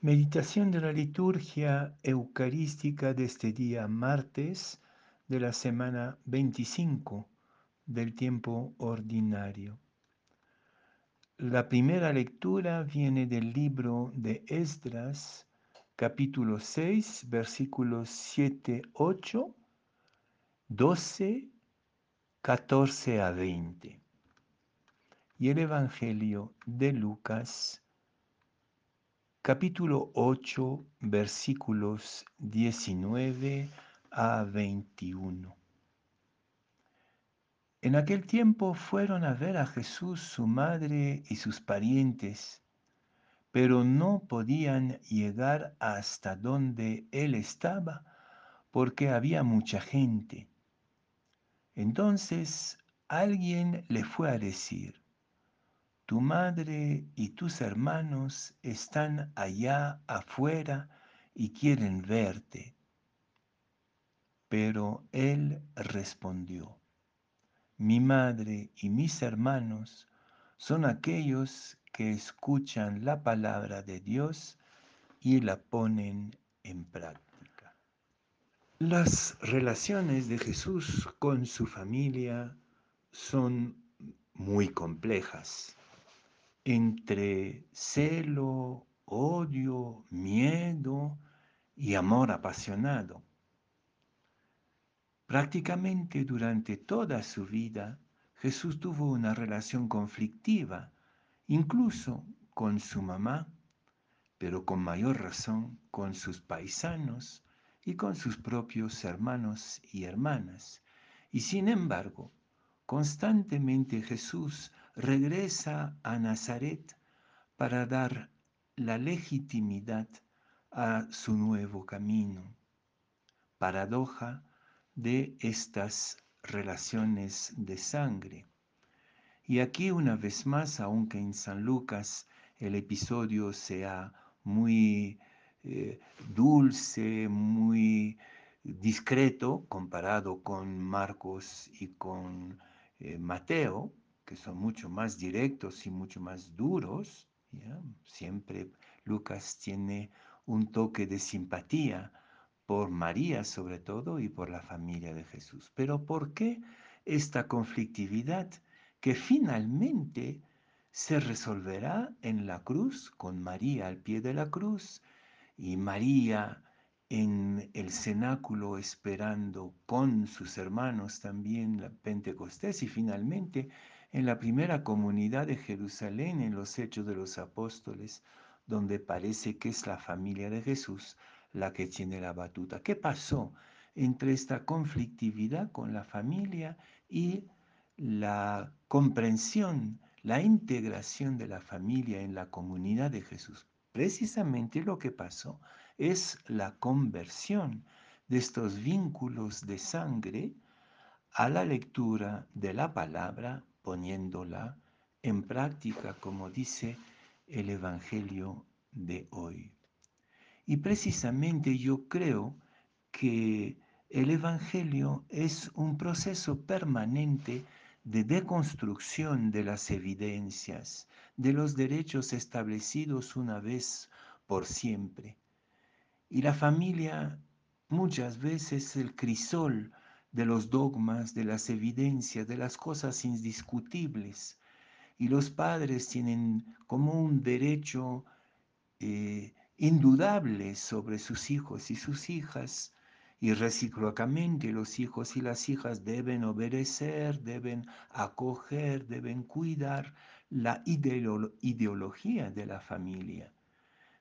Meditación de la liturgia eucarística de este día martes de la semana 25 del tiempo ordinario. La primera lectura viene del libro de Esdras, capítulo 6, versículos 7, 8, 12, 14 a 20. Y el Evangelio de Lucas, capítulo 8, versículos 19 a 21. En aquel tiempo fueron a ver a Jesús su madre y sus parientes, pero no podían llegar hasta donde él estaba porque había mucha gente. Entonces alguien le fue a decir, tu madre y tus hermanos están allá afuera y quieren verte. Pero él respondió, mi madre y mis hermanos son aquellos que escuchan la palabra de Dios y la ponen en práctica. Las relaciones de Jesús con su familia son muy complejas entre celo, odio, miedo y amor apasionado. Prácticamente durante toda su vida, Jesús tuvo una relación conflictiva, incluso con su mamá, pero con mayor razón con sus paisanos y con sus propios hermanos y hermanas. Y sin embargo, constantemente Jesús regresa a Nazaret para dar la legitimidad a su nuevo camino. Paradoja de estas relaciones de sangre. Y aquí una vez más, aunque en San Lucas el episodio sea muy eh, dulce, muy discreto comparado con Marcos y con eh, Mateo, que son mucho más directos y mucho más duros. Siempre Lucas tiene un toque de simpatía por María sobre todo y por la familia de Jesús. Pero ¿por qué esta conflictividad que finalmente se resolverá en la cruz con María al pie de la cruz y María en el cenáculo esperando con sus hermanos también la Pentecostés y finalmente en la primera comunidad de Jerusalén, en los Hechos de los Apóstoles, donde parece que es la familia de Jesús la que tiene la batuta. ¿Qué pasó entre esta conflictividad con la familia y la comprensión, la integración de la familia en la comunidad de Jesús? Precisamente lo que pasó es la conversión de estos vínculos de sangre a la lectura de la palabra poniéndola en práctica, como dice el Evangelio de hoy. Y precisamente yo creo que el Evangelio es un proceso permanente de deconstrucción de las evidencias, de los derechos establecidos una vez por siempre. Y la familia muchas veces es el crisol de los dogmas, de las evidencias, de las cosas indiscutibles. Y los padres tienen como un derecho eh, indudable sobre sus hijos y sus hijas. Y recíprocamente los hijos y las hijas deben obedecer, deben acoger, deben cuidar la ideología de la familia.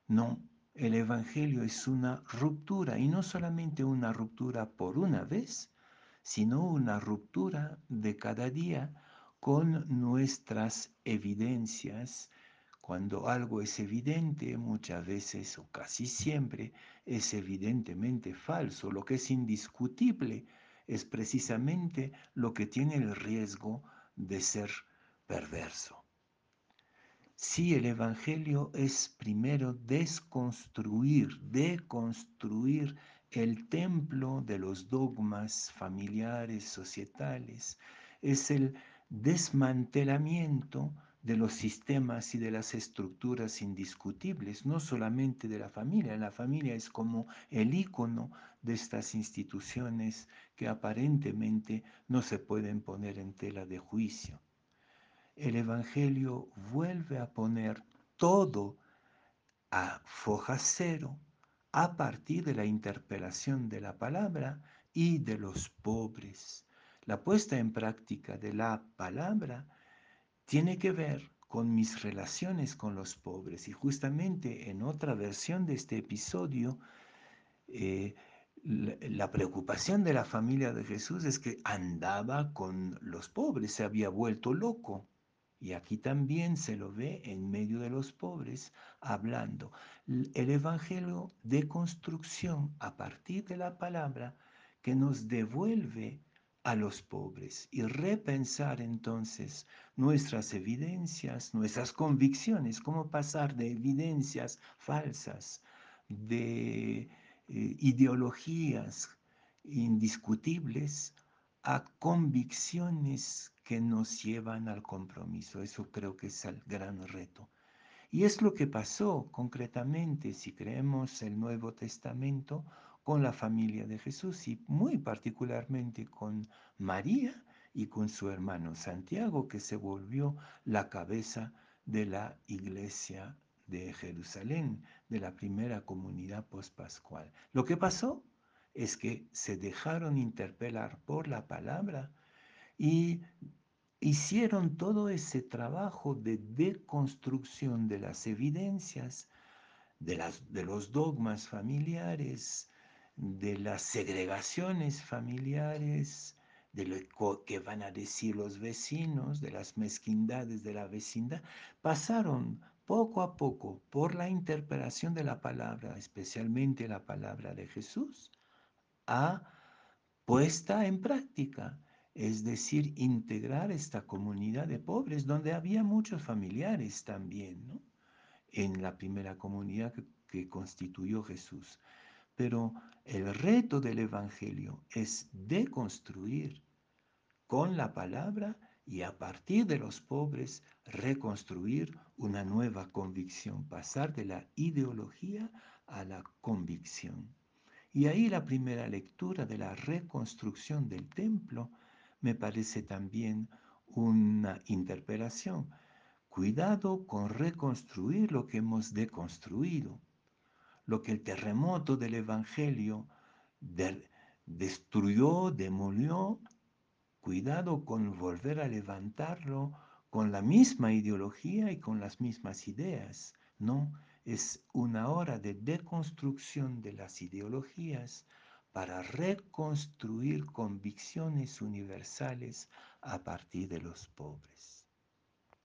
No, el Evangelio es una ruptura y no solamente una ruptura por una vez, sino una ruptura de cada día con nuestras evidencias. Cuando algo es evidente, muchas veces o casi siempre es evidentemente falso. Lo que es indiscutible es precisamente lo que tiene el riesgo de ser perverso. Si el Evangelio es primero desconstruir, deconstruir el templo de los dogmas familiares, societales, es el desmantelamiento de los sistemas y de las estructuras indiscutibles, no solamente de la familia. La familia es como el icono de estas instituciones que aparentemente no se pueden poner en tela de juicio. El Evangelio vuelve a poner todo a foja cero a partir de la interpelación de la palabra y de los pobres. La puesta en práctica de la palabra tiene que ver con mis relaciones con los pobres. Y justamente en otra versión de este episodio, eh, la, preocupación de la familia de Jesús es que andaba con los pobres, se había vuelto loco. Y aquí también se lo ve en medio de los pobres hablando. El Evangelio de construcción a partir de la palabra que nos devuelve a los pobres y repensar entonces nuestras evidencias, nuestras convicciones, cómo pasar de evidencias falsas, de eh, ideologías indiscutibles a convicciones que nos llevan al compromiso. Eso creo que es el gran reto. Y es lo que pasó concretamente, si creemos el Nuevo Testamento, con la familia de Jesús y muy particularmente con María y con su hermano Santiago, que se volvió la cabeza de la iglesia de Jerusalén, de la primera comunidad pospascual. Lo que pasó es que se dejaron interpelar por la palabra y hicieron todo ese trabajo de deconstrucción de las evidencias, de, las, de los dogmas familiares, de las segregaciones familiares, de lo que van a decir los vecinos, de las mezquindades de la vecindad, pasaron poco a poco por la interpretación de la palabra, especialmente la palabra de Jesús, a puesta en práctica, es decir, integrar esta comunidad de pobres, donde había muchos familiares también, en la primera comunidad que constituyó Jesús. Pero el reto del Evangelio es deconstruir con la palabra y a partir de los pobres reconstruir una nueva convicción, pasar de la ideología a la convicción. Y ahí la primera lectura de la reconstrucción del templo me parece también una interpelación. Cuidado con reconstruir lo que hemos deconstruido lo que el terremoto del Evangelio destruyó, demolió, cuidado con volver a levantarlo con la misma ideología y con las mismas ideas. No, es una hora de deconstrucción de las ideologías para reconstruir convicciones universales a partir de los pobres.